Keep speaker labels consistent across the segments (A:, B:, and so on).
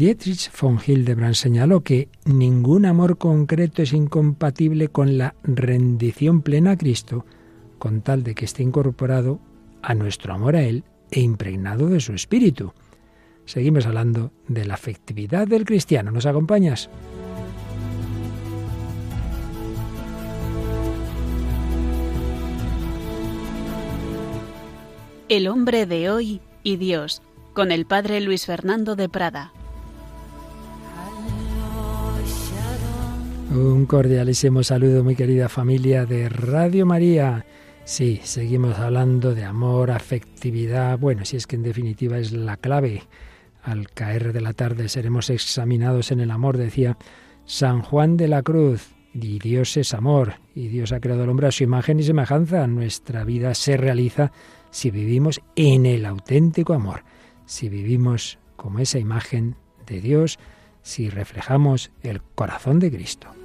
A: Dietrich von Hildebrand señaló que ningún amor concreto es incompatible con la rendición plena a Cristo, con tal de que esté incorporado a nuestro amor a Él e impregnado de su espíritu. Seguimos hablando de la afectividad del cristiano. ¿Nos acompañas?
B: El hombre de hoy y Dios, con el padre Luis Fernando de Prada.
A: Un cordialísimo saludo, mi querida familia de Radio María. Sí, seguimos hablando de amor, afectividad. Bueno, si es que en definitiva es la clave. Al caer de la tarde seremos examinados en el amor, decía San Juan de la Cruz. Y Dios es amor, y Dios ha creado al hombre a su imagen y semejanza. Nuestra vida se realiza si vivimos en el auténtico amor, si vivimos como esa imagen de Dios, si reflejamos el corazón de Cristo.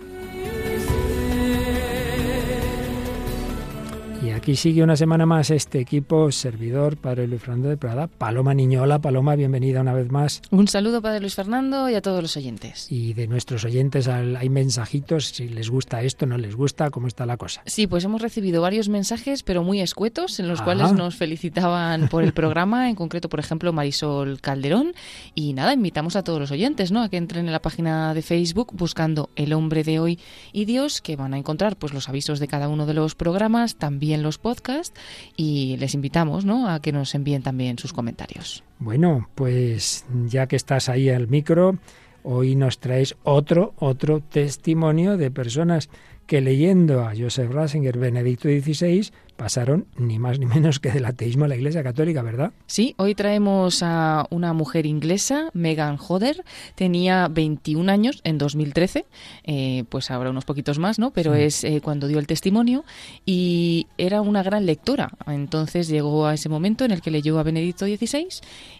A: Y aquí sigue una semana más este equipo servidor, Padre Luis Fernando de Prada, Paloma Niñola. Paloma, bienvenida una vez más.
C: Un saludo, Padre Luis Fernando, y a todos los oyentes.
A: Y de nuestros oyentes hay mensajitos, si les gusta esto, no les gusta, ¿cómo está la cosa?
C: Sí, pues hemos recibido varios mensajes, pero muy escuetos, en los cuales nos felicitaban por el programa, en concreto, por ejemplo, Marisol Calderón. Y nada, invitamos a todos los oyentes, ¿no? A que entren en la página de Facebook buscando El hombre de hoy y Dios, que van a encontrar pues los avisos de cada uno de los programas, también en los podcasts y les invitamos ¿no? a que nos envíen también sus comentarios.
A: Bueno, pues ya que estás ahí al micro, hoy nos traes otro, otro testimonio de personas que leyendo a Joseph Ratzinger, Benedicto XVI, pasaron ni más ni menos que del ateísmo a la Iglesia Católica, ¿verdad?
C: Sí, hoy traemos a una mujer inglesa, Megan Hodder, tenía 21 años en 2013, eh, pues ahora unos poquitos más, ¿no? Pero es eh, cuando dio el testimonio y era una gran lectora. Entonces llegó a ese momento en el que leyó a Benedicto XVI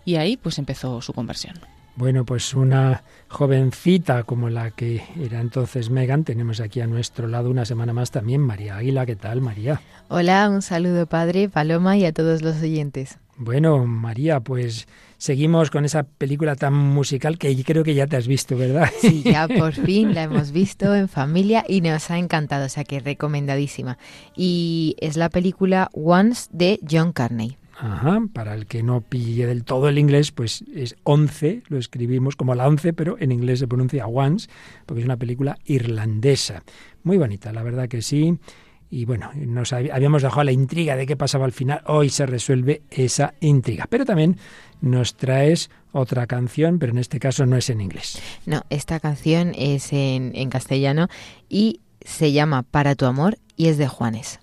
C: y ahí pues empezó su conversión.
A: Bueno, pues una jovencita como la que era entonces Megan, tenemos aquí a nuestro lado una semana más también María Águila. ¿Qué tal, María?
D: Hola, un saludo, padre, Paloma y a todos los oyentes.
A: Bueno, María, pues seguimos con esa película tan musical que creo que ya te has visto, ¿verdad?
D: Sí, ya por fin la hemos visto en familia y nos ha encantado, o sea que recomendadísima. Y es la película Once de John Carney.
A: Ajá, para el que no pille del todo el inglés, pues es 11, lo escribimos como la 11, pero en inglés se pronuncia once, porque es una película irlandesa. Muy bonita, la verdad que sí. Y bueno, nos habíamos dejado la intriga de qué pasaba al final. Hoy se resuelve esa intriga. Pero también nos traes otra canción, pero en este caso no es en inglés.
D: No, esta canción es en, en castellano y se llama Para tu amor y es de Juanes.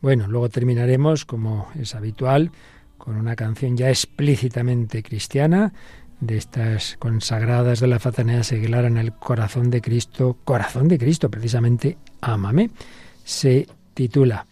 A: Bueno, luego terminaremos, como es habitual, con una canción ya explícitamente cristiana, de estas consagradas de la fraternidad seglar en el corazón de Cristo, corazón de Cristo, precisamente, ámame, se titula.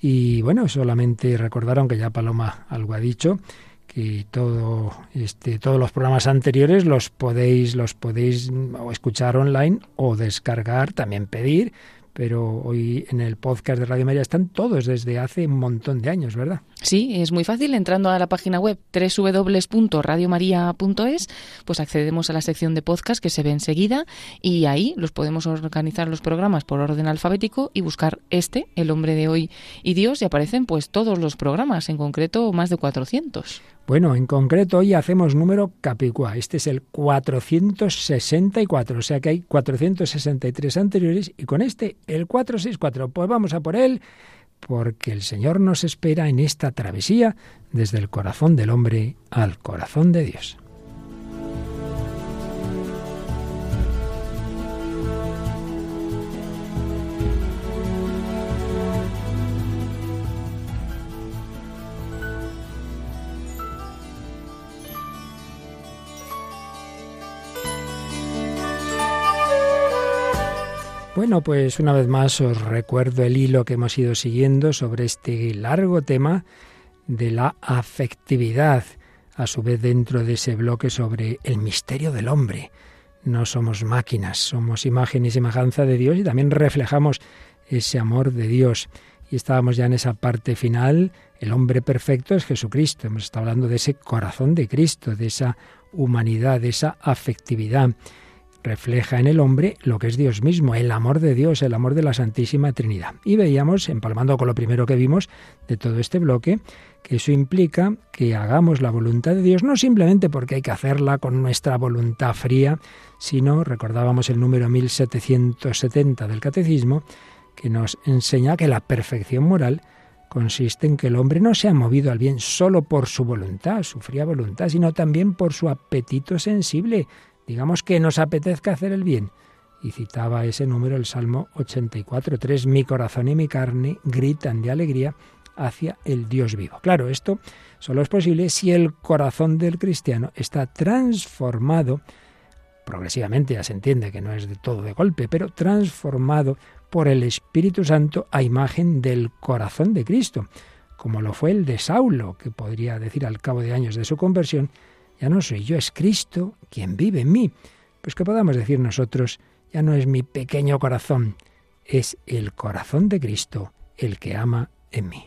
A: Y bueno, solamente recordaron que ya Paloma algo ha dicho, que todo este todos los programas anteriores los podéis los podéis escuchar online o descargar, también pedir pero hoy en el podcast de Radio María están todos desde hace un montón de años, ¿verdad?
C: Sí, es muy fácil. Entrando a la página web www.radiomaria.es, pues accedemos a la sección de podcast que se ve enseguida y ahí los podemos organizar los programas por orden alfabético y buscar este, El hombre de hoy y Dios, y aparecen pues todos los programas, en concreto más de 400.
A: Bueno, en concreto hoy hacemos número capicua. Este es el 464, o sea que hay 463 anteriores y con este el 464. Pues vamos a por él porque el Señor nos espera en esta travesía desde el corazón del hombre al corazón de Dios. Bueno, pues una vez más os recuerdo el hilo que hemos ido siguiendo sobre este largo tema de la afectividad, a su vez dentro de ese bloque sobre el misterio del hombre. No somos máquinas, somos imagen y semejanza de Dios y también reflejamos ese amor de Dios. Y estábamos ya en esa parte final, el hombre perfecto es Jesucristo. Hemos estado hablando de ese corazón de Cristo, de esa humanidad, esa afectividad. Refleja en el hombre lo que es Dios mismo, el amor de Dios, el amor de la Santísima Trinidad. Y veíamos, empalmando con lo primero que vimos de todo este bloque, que eso implica que hagamos la voluntad de Dios no simplemente porque hay que hacerla con nuestra voluntad fría, sino, recordábamos el número 1770 del Catecismo, que nos enseña que la perfección moral consiste en que el hombre no se ha movido al bien solo por su voluntad, su fría voluntad, sino también por su apetito sensible. Digamos que nos apetezca hacer el bien. Y citaba ese número el Salmo 84.3, mi corazón y mi carne gritan de alegría hacia el Dios vivo. Claro, esto solo es posible si el corazón del cristiano está transformado, progresivamente ya se entiende que no es de todo de golpe, pero transformado por el Espíritu Santo a imagen del corazón de Cristo, como lo fue el de Saulo, que podría decir al cabo de años de su conversión, ya no soy yo, es Cristo quien vive en mí. Pues que podamos decir nosotros, ya no es mi pequeño corazón, es el corazón de Cristo el que ama en mí.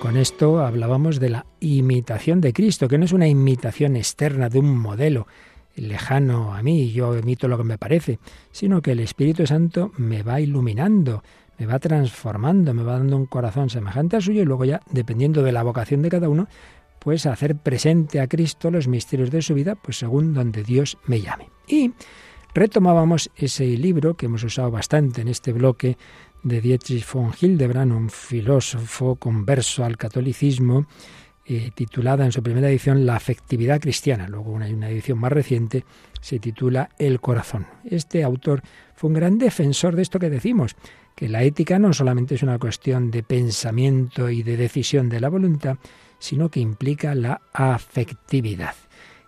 A: Con esto hablábamos de la imitación de Cristo, que no es una imitación externa de un modelo, lejano a mí, yo emito lo que me parece, sino que el Espíritu Santo me va iluminando, me va transformando, me va dando un corazón semejante al suyo y luego ya, dependiendo de la vocación de cada uno, pues hacer presente a Cristo los misterios de su vida, pues según donde Dios me llame. Y retomábamos ese libro que hemos usado bastante en este bloque de Dietrich von Hildebrand, un filósofo converso al catolicismo, eh, titulada en su primera edición La afectividad cristiana. Luego una, una edición más reciente se titula El corazón. Este autor fue un gran defensor de esto que decimos, que la ética no solamente es una cuestión de pensamiento y de decisión de la voluntad, sino que implica la afectividad.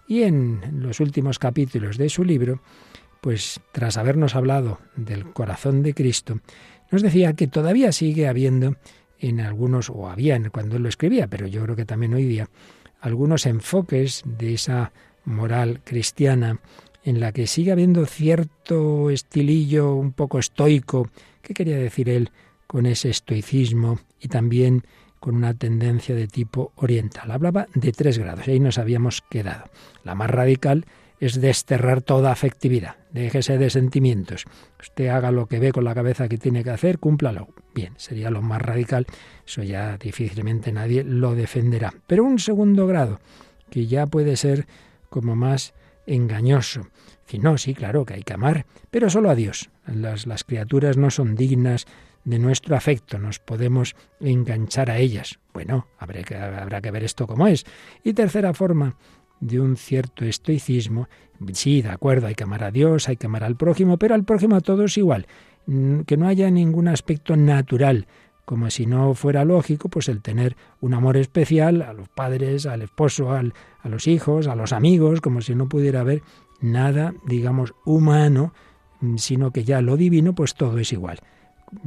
A: Y en los últimos capítulos de su libro, pues tras habernos hablado del corazón de Cristo, nos decía que todavía sigue habiendo en algunos, o había cuando él lo escribía, pero yo creo que también hoy día, algunos enfoques de esa moral cristiana en la que sigue habiendo cierto estilillo un poco estoico. ¿Qué quería decir él con ese estoicismo y también con una tendencia de tipo oriental? Hablaba de tres grados, y ahí nos habíamos quedado. La más radical es desterrar toda afectividad. Déjese de sentimientos. Usted haga lo que ve con la cabeza que tiene que hacer, cúmplalo. Bien, sería lo más radical. Eso ya difícilmente nadie lo defenderá. Pero un segundo grado, que ya puede ser como más engañoso. Si no, sí, claro que hay que amar, pero solo a Dios. Las, las criaturas no son dignas de nuestro afecto, nos podemos enganchar a ellas. Bueno, habrá que, habrá que ver esto como es. Y tercera forma, de un cierto estoicismo. Sí, de acuerdo, hay que amar a Dios, hay que amar al prójimo, pero al prójimo a todos igual. Que no haya ningún aspecto natural, como si no fuera lógico, pues el tener un amor especial a los padres, al esposo, al, a los hijos, a los amigos, como si no pudiera haber nada, digamos, humano, sino que ya lo divino, pues todo es igual.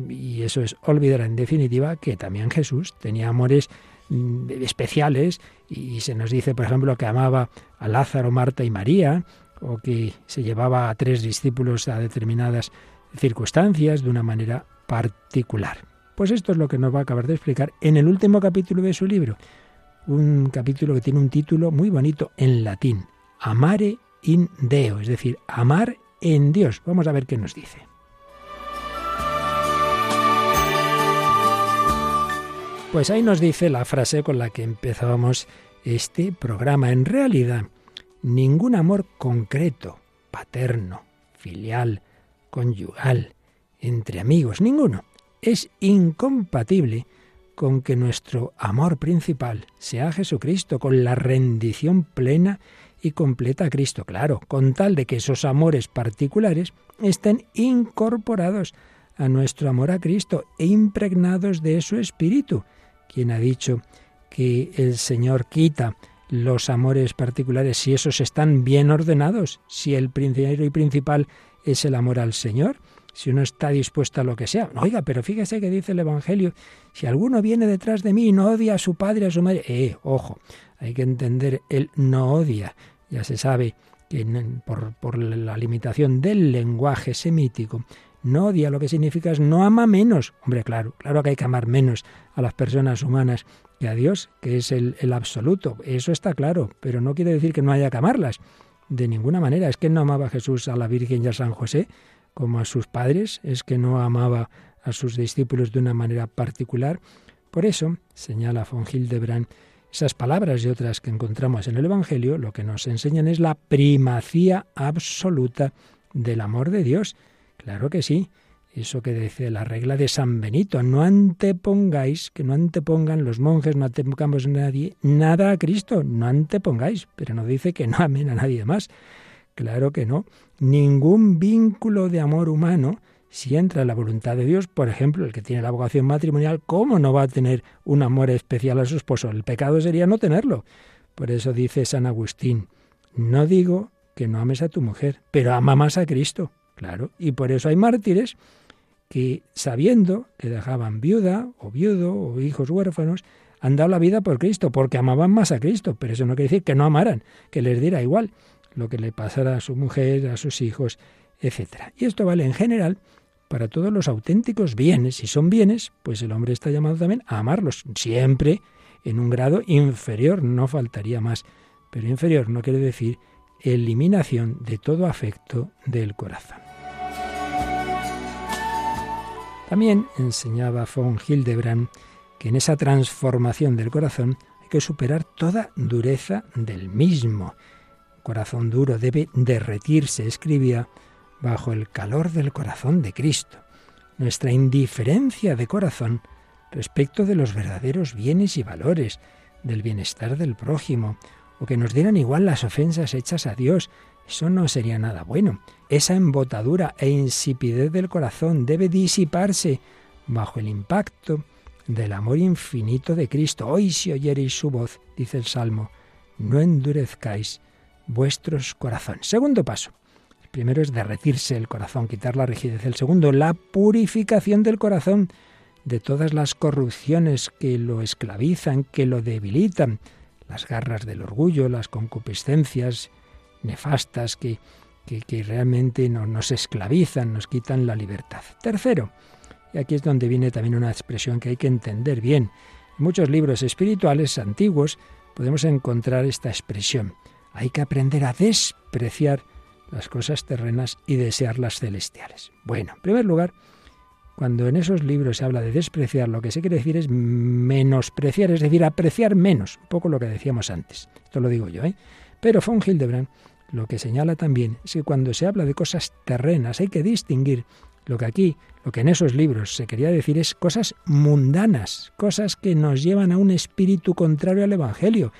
A: Y eso es olvidar en definitiva que también Jesús tenía amores Mm, especiales y se nos dice, por ejemplo, que amaba a Lázaro, Marta y María, o que se llevaba a tres discípulos a determinadas circunstancias de una manera particular. Pues esto es lo que nos va a acabar de explicar en el último capítulo de su libro, un capítulo que tiene un título muy bonito en latín, Amare in Deo, es decir, amar en Dios. Vamos a ver qué nos dice. Pues ahí nos dice la frase con la que empezábamos este programa. En realidad, ningún amor concreto, paterno, filial, conyugal, entre amigos, ninguno, es incompatible con que nuestro amor principal sea Jesucristo, con la rendición plena y completa a Cristo, claro, con tal de que esos amores particulares estén incorporados a nuestro amor a Cristo e impregnados de su espíritu, quien ha dicho que el Señor quita los amores particulares si esos están bien ordenados, si el primero y principal es el amor al Señor, si uno está dispuesto a lo que sea. Oiga, pero fíjese que dice el Evangelio, si alguno viene detrás de mí y no odia a su padre, a su madre, eh, ojo, hay que entender, él no odia, ya se sabe que por, la limitación del lenguaje semítico, No odia lo que significa es no ama menos. Hombre, claro, claro que hay que amar menos a las personas humanas que a Dios, que es el, el absoluto. Eso está claro, pero no quiere decir que no haya que amarlas. De ninguna manera. Es que no amaba a Jesús a la Virgen y a San José como a sus padres, es que no amaba a sus discípulos de una manera particular. Por eso, señala von Hildebrand, esas palabras y otras que encontramos en el Evangelio lo que nos enseñan es la primacía absoluta del amor de Dios. Claro que sí, eso que dice la regla de San Benito, no antepongáis, que no antepongan los monjes, no antepongamos nadie, nada a Cristo, no antepongáis, pero no dice que no amen a nadie más. Claro que no. Ningún vínculo de amor humano si entra en la voluntad de Dios, por ejemplo, el que tiene la vocación matrimonial, ¿cómo no va a tener un amor especial a su esposo? El pecado sería no tenerlo. Por eso dice San Agustín, no digo que no ames a tu mujer, pero ama más a Cristo. Claro, y por eso hay mártires que, sabiendo que dejaban viuda o viudo o hijos huérfanos, han dado la vida por Cristo, porque amaban más a Cristo, pero eso no quiere decir que no amaran, que les diera igual lo que le pasara a su mujer, a sus hijos, etc. Y esto vale en general para todos los auténticos bienes. Si son bienes, pues el hombre está llamado también a amarlos, siempre en un grado inferior, no faltaría más. Pero inferior no quiere decir eliminación de todo afecto del corazón. También enseñaba von Hildebrand que en esa transformación del corazón hay que superar toda dureza del mismo. corazón duro debe derretirse, escribía bajo el calor del corazón de Cristo. Nuestra indiferencia de corazón respecto de los verdaderos bienes y valores, del bienestar del prójimo, o que nos dieran igual las ofensas hechas a Dios, eso no sería nada bueno. Esa embotadura e insipidez del corazón debe disiparse bajo el impacto del amor infinito de Cristo. Hoy si oyereis su voz, dice el Salmo, no endurezcáis vuestros corazones. Segundo paso, primero es derretirse el corazón, quitar la rigidez. El segundo, la purificación del corazón de todas las corrupciones que lo esclavizan, que lo debilitan, las garras del orgullo, las concupiscencias nefastas que, que, realmente nos esclavizan, nos quitan la libertad. Tercero, y aquí es donde viene también una expresión que hay que entender bien. En muchos libros espirituales antiguos podemos encontrar esta expresión. Hay que aprender a despreciar las cosas terrenas y desear las celestiales. Bueno, en primer lugar, cuando en esos libros se habla de despreciar, lo que se quiere decir es menospreciar, es decir, apreciar menos, un poco lo que decíamos antes. Esto lo digo yo, ¿eh? Pero von Hildebrand lo que señala también es que cuando se habla de cosas terrenas hay que distinguir lo que aquí, lo que en esos libros se quería decir es cosas mundanas, cosas que nos llevan a un espíritu contrario al Evangelio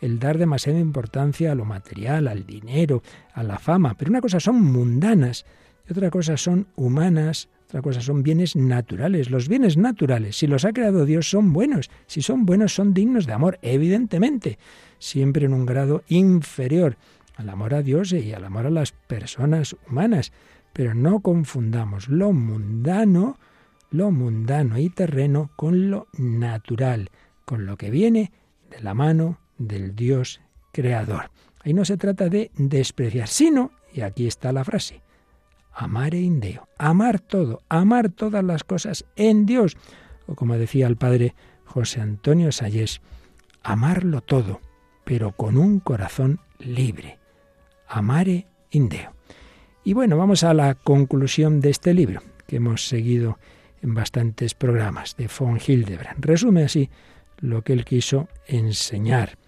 A: el dar demasiada importancia a lo material, al dinero, a la fama. Pero una cosa son mundanas y otra cosa son humanas, otra cosa son bienes naturales. Los bienes naturales, si los ha creado Dios, son buenos. Si son buenos, son dignos de amor, evidentemente, siempre en un grado inferior al amor a Dios y al amor a las personas humanas. Pero no confundamos lo mundano, lo mundano y terreno con lo natural, con lo que viene de la mano del Dios creador. Ahí no se trata de despreciar, sino, y aquí está la frase, amare in Deo, amar todo, amar todas las cosas en Dios. O como decía el padre José Antonio Sayés, amarlo todo, pero con un corazón libre. Amare in Deo. Y bueno, vamos a la conclusión de este libro, que hemos seguido en bastantes programas, de von Hildebrand. Resume así lo que él quiso enseñar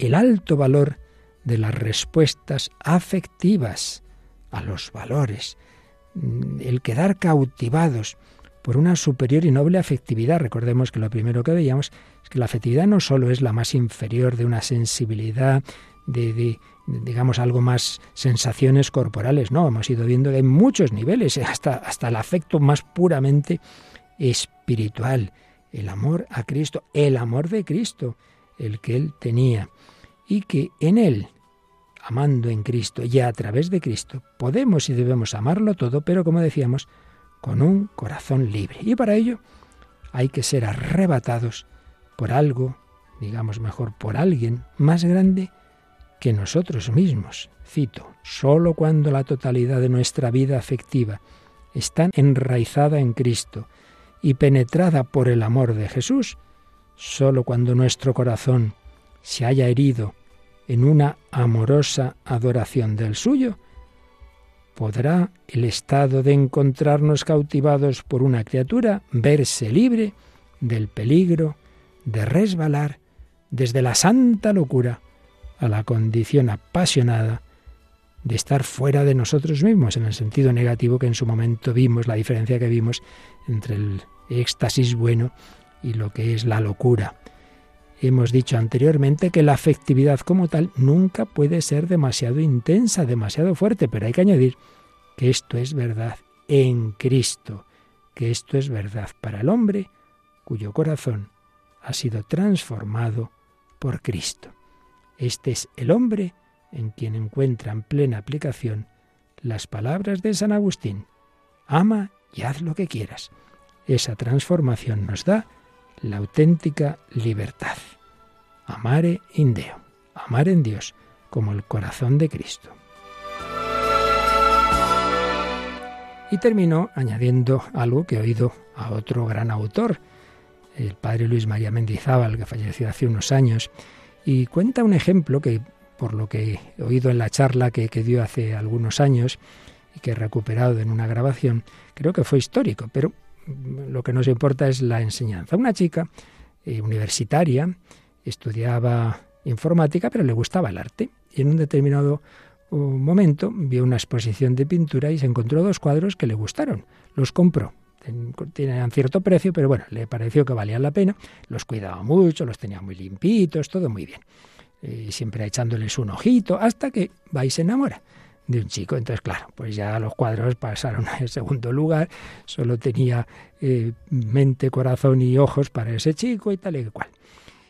A: el alto valor de las respuestas afectivas a los valores, mm, el quedar cautivados por una superior y noble afectividad. Recordemos que lo primero que veíamos es que la afectividad no solo es la más inferior de una sensibilidad, de, digamos algo más sensaciones corporales, no, hemos ido viendo de muchos niveles, hasta, hasta el afecto más puramente espiritual, el amor a Cristo, el amor de Cristo, el que él tenía y que en Él, amando en Cristo y a través de Cristo, podemos y debemos amarlo todo, pero como decíamos, con un corazón libre. Y para ello hay que ser arrebatados por algo, digamos mejor, por alguien más grande que nosotros mismos. Cito, sólo cuando la totalidad de nuestra vida afectiva está enraizada en Cristo y penetrada por el amor de Jesús, sólo cuando nuestro corazón se haya herido en una amorosa adoración del suyo, podrá el estado de encontrarnos cautivados por una criatura verse libre del peligro de resbalar desde la santa locura a la condición apasionada de estar fuera de nosotros mismos, en el sentido negativo que en su momento vimos, la diferencia que vimos entre el éxtasis bueno y lo que es la locura. Hemos dicho anteriormente que la afectividad como tal nunca puede ser demasiado intensa, demasiado fuerte, pero hay que añadir que esto es verdad en Cristo, que esto es verdad para el hombre cuyo corazón ha sido transformado por Cristo. Este es el hombre en quien encuentran plena aplicación las palabras de San Agustín. Ama y haz lo que quieras. Esa transformación nos da la auténtica libertad. Amare in Deo, amar en Dios, como el corazón de Cristo. Y terminó añadiendo algo que he oído a otro gran autor, el padre Luis María Mendizábal, que falleció hace unos años, y cuenta un ejemplo que, por lo que he oído en la charla que, dio hace algunos años y que he recuperado en una grabación, creo que fue histórico, pero lo que nos importa es la enseñanza. Una chica eh, universitaria estudiaba informática, pero le gustaba el arte, y en un determinado uh, momento vio una exposición de pintura y se encontró dos cuadros que le gustaron. Los compró tenían cierto precio, pero bueno, le pareció que valían la pena, los cuidaba mucho, los tenía muy limpitos, todo muy bien. Eh, siempre echándoles un ojito, hasta que va y se enamora de un chico. Entonces, claro, pues ya los cuadros pasaron al segundo lugar, solo tenía eh, mente, corazón y ojos para ese chico y tal y cual.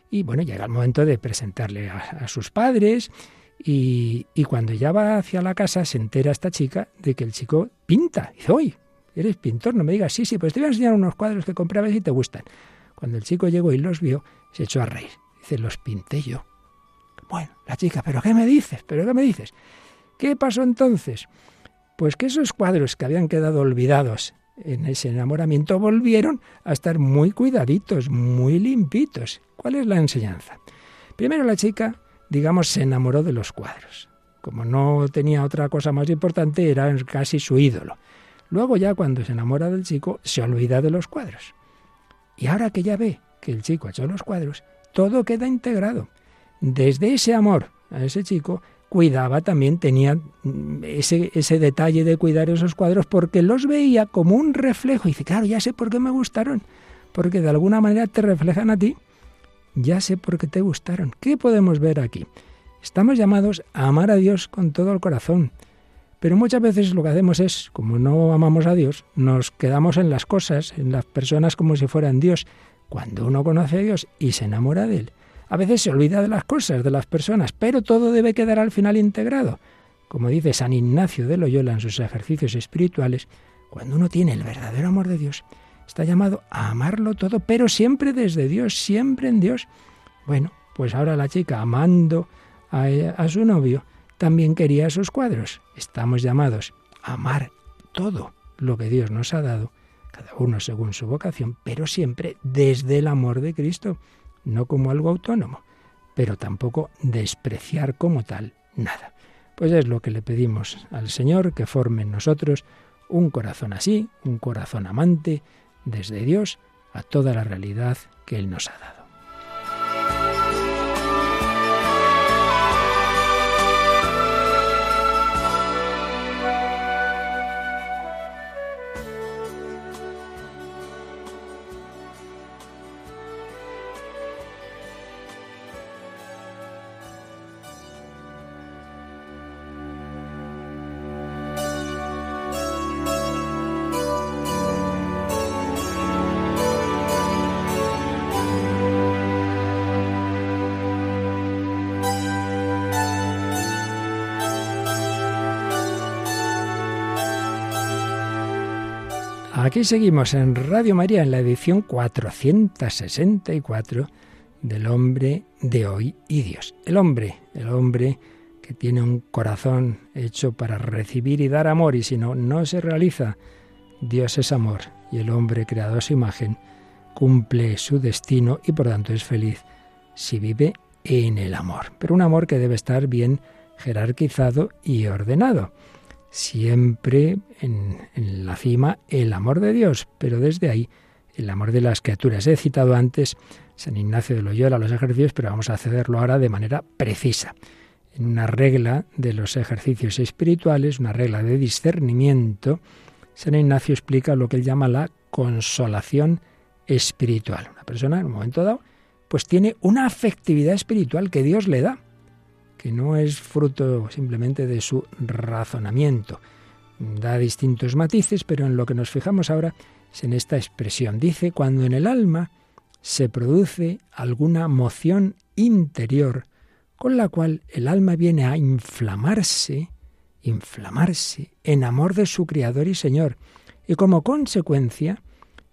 A: Y bueno, llega el momento de presentarle a, sus padres y, y, cuando ya va hacia la casa se entera esta chica de que el chico pinta. Y dice, oye, ¿Eres pintor? No me digas, sí, sí, pues te voy a enseñar unos cuadros que compré a ver si te gustan. Cuando el chico llegó y los vio, se echó a reír. Dice, los pinté yo. Bueno, la chica, ¿pero qué me dices? ¿Pero qué me dices? ¿Qué pasó entonces? Pues que esos cuadros que habían quedado olvidados en ese enamoramiento volvieron a estar muy cuidaditos, muy limpitos. ¿Cuál es la enseñanza? Primero la chica, digamos, se enamoró de los cuadros. Como no tenía otra cosa más importante, era casi su ídolo. Luego ya cuando se enamora del chico, se olvida de los cuadros. Y ahora que ya ve que el chico ha hecho los cuadros, todo queda integrado. Desde ese amor a ese chico, cuidaba también, tenía ese, ese detalle de cuidar esos cuadros porque los veía como un reflejo. Y dice, claro, ya sé por qué me gustaron, porque de alguna manera te reflejan a ti. Ya sé por qué te gustaron. ¿Qué podemos ver aquí? Estamos llamados a amar a Dios con todo el corazón, pero muchas veces lo que hacemos es, como no amamos a Dios, nos quedamos en las cosas, en las personas como si fueran Dios. Cuando uno conoce a Dios y se enamora de Él, a veces se olvida de las cosas, de las personas, pero todo debe quedar al final integrado. Como dice San Ignacio de Loyola en sus ejercicios espirituales, cuando uno tiene el verdadero amor de Dios, está llamado a amarlo todo, pero siempre desde Dios, siempre en Dios. Bueno, pues ahora la chica amando a, a su novio, también quería esos cuadros. Estamos llamados a amar todo lo que Dios nos ha dado, cada uno según su vocación, pero siempre desde el amor de Cristo, no como algo autónomo, pero tampoco despreciar como tal nada. Pues es lo que le pedimos al Señor, que forme en nosotros un corazón así, un corazón amante, desde Dios a toda la realidad que Él nos ha dado. Aquí seguimos en Radio María en la edición 464 del hombre de hoy y Dios. El hombre, el hombre que tiene un corazón hecho para recibir y dar amor y si no, no se realiza Dios es amor y el hombre creado a su imagen cumple su destino y por tanto es feliz si vive en el amor. Pero un amor que debe estar bien jerarquizado y ordenado. Siempre en, la cima el amor de Dios, pero desde ahí el amor de las criaturas. He citado antes San Ignacio de Loyola, los ejercicios, pero vamos a hacerlo ahora de manera precisa. En una regla de los ejercicios espirituales, una regla de discernimiento, San Ignacio explica lo que él llama la consolación espiritual. Una persona en un momento dado pues tiene una afectividad espiritual que Dios le da, que no es fruto simplemente de su razonamiento. Da distintos matices, pero en lo que nos fijamos ahora es en esta expresión. Dice, cuando en el alma se produce alguna moción interior con la cual el alma viene a inflamarse, inflamarse en amor de su Creador y Señor, y como consecuencia,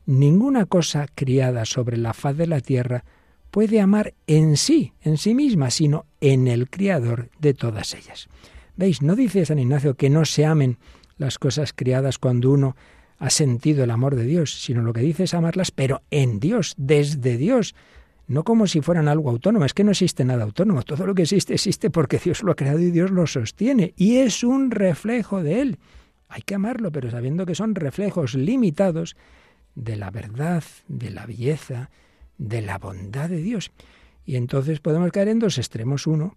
A: ninguna cosa criada sobre la faz de la tierra puede amar en sí, en sí misma, sino en el Creador de todas ellas. ¿Veis? No dice San Ignacio que no se amen las cosas criadas cuando uno ha sentido el amor de Dios, sino lo que dice es amarlas, pero en Dios, desde Dios, no como si fueran algo autónomo, es que no existe nada autónomo, todo lo que existe existe porque Dios lo ha creado y Dios lo sostiene, y es un reflejo de Él. Hay que amarlo, pero sabiendo que son reflejos limitados de la verdad, de la belleza, de la bondad de Dios. Y entonces podemos caer en dos extremos. Uno,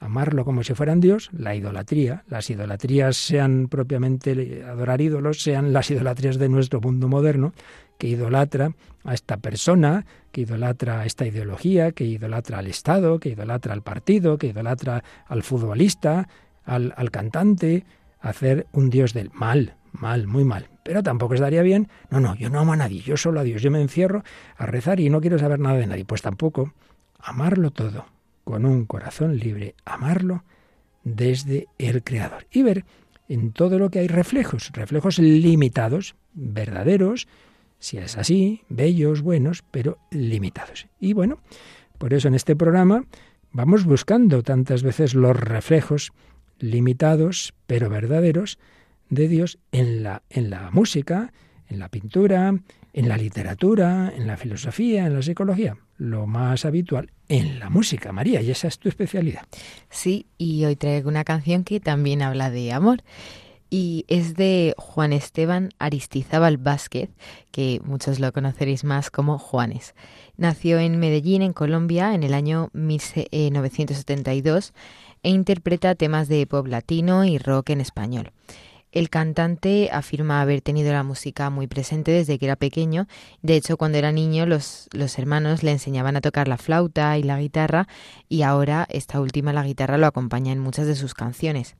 A: amarlo como si fueran Dios, la idolatría. Las idolatrías sean propiamente adorar ídolos, sean las idolatrías de nuestro mundo moderno, que idolatra a esta persona, que idolatra a esta ideología, que idolatra al Estado, que idolatra al partido, que idolatra al futbolista, al, al cantante, hacer un Dios del mal, mal, muy mal. Pero tampoco estaría bien, no, no, yo no amo a nadie, yo solo a Dios, yo me encierro a rezar y no quiero saber nada de nadie. Pues tampoco, amarlo todo, con un corazón libre, amarlo desde el Creador. Y ver en todo lo que hay reflejos, reflejos limitados, verdaderos, si es así, bellos, buenos, pero limitados. Y bueno, por eso en este programa vamos buscando tantas veces los reflejos limitados, pero verdaderos, de Dios en la, en la música, en la pintura, en la literatura, en la filosofía, en la psicología. Lo más habitual en la música, María, y esa es tu especialidad.
D: Sí, y hoy traigo una canción que también habla de amor. Y es de Juan Esteban Aristizábal Vázquez, que muchos lo conoceréis más como Juanes. Nació en Medellín, en Colombia, en el año 1972 e interpreta temas de pop latino y rock en español. El cantante afirma haber tenido la música muy presente desde que era pequeño. De hecho, cuando era niño, los, los, hermanos le enseñaban a tocar la flauta y la guitarra, y ahora esta última, la guitarra, lo acompaña en muchas de sus canciones.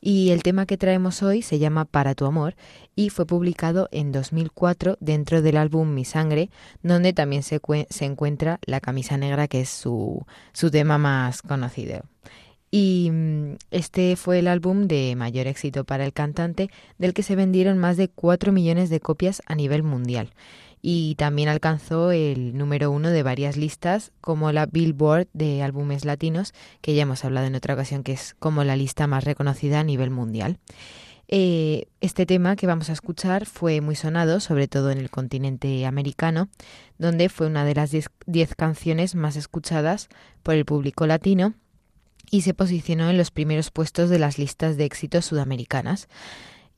D: Y el tema que traemos hoy se llama Para tu amor y fue publicado en 2004 dentro del álbum Mi Sangre, donde también se, se encuentra La Camisa Negra, que es su, su tema más conocido. Y mm, este fue el álbum de mayor éxito para el cantante, del que se vendieron más de 4 millones de copias a nivel mundial. Y también alcanzó el número uno de varias listas, como la Billboard de álbumes latinos, que ya hemos hablado en otra ocasión, que es como la lista más reconocida a nivel mundial. Eh, este tema que vamos a escuchar fue muy sonado, sobre todo en el continente americano, donde fue una de las 10 canciones más escuchadas por el público latino y se posicionó en los primeros puestos de las listas de éxitos sudamericanas.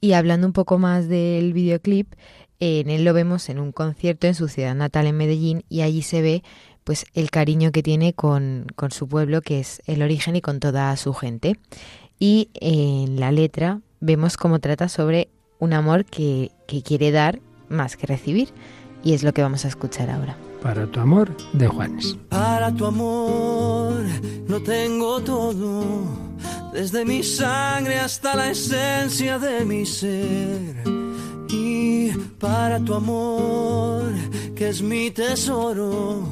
D: Y hablando un poco más del videoclip, en él lo vemos en un concierto en su ciudad natal en Medellín y allí se ve pues el cariño que tiene con, con su pueblo, que es el origen y con toda su gente. Y en la letra vemos cómo trata sobre un amor que, que quiere dar más que recibir. Y es lo que vamos a escuchar ahora.
A: Para tu amor de Juanes.
E: Para tu amor no tengo todo, desde mi sangre hasta la esencia de mi ser. Y para tu amor, que es mi tesoro,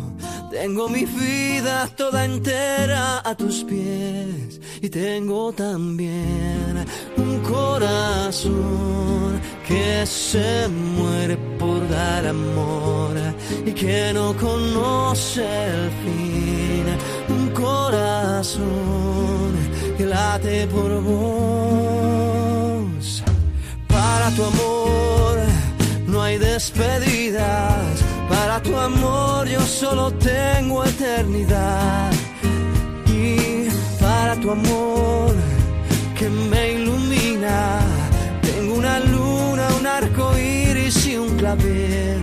E: tengo mi vida toda entera a tus pies. Y tengo también un corazón que se muere por dar amor y que no conoce el fin. Un corazón que late por vos. Para tu amor hay despedidas. Para tu amor yo solo tengo eternidad. Y para tu amor que me ilumina, arco iris y un clavel.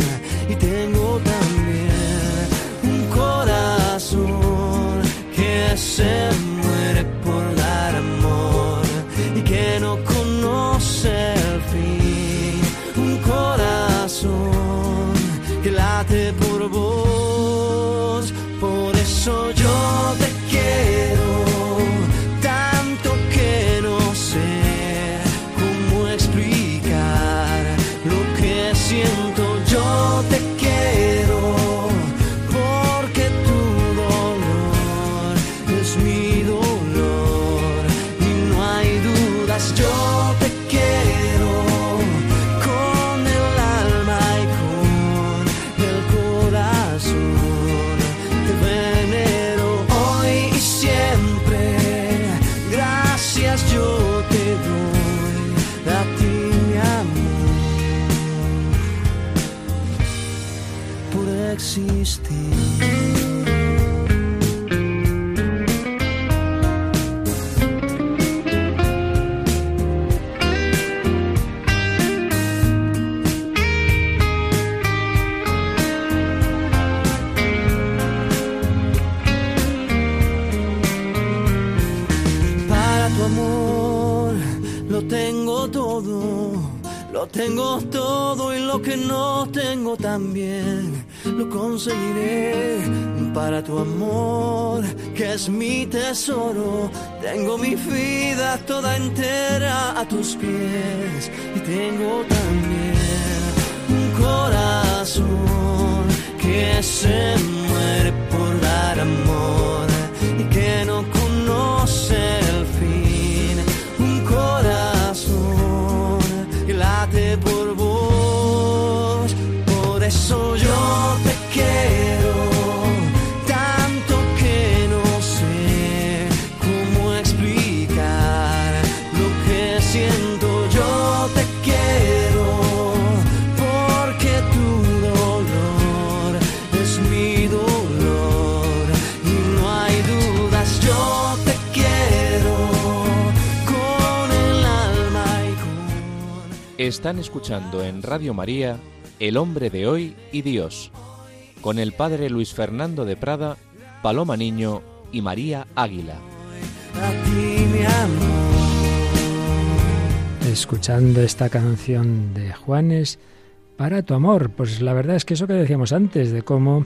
E: Y tengo también un corazón que se muere por dar amor y que no conoce el fin. Un corazón que late por vos, por eso existir. Tu amor, que es mi tesoro, tengo mi vida toda entera a tus pies y tengo también un corazón que se
F: Están escuchando en Radio María El hombre de hoy y Dios, con el padre Luis Fernando de Prada, Paloma Niño y María Águila.
A: escuchando esta canción de Juanes para tu amor. Pues la verdad es que eso que decíamos antes, de cómo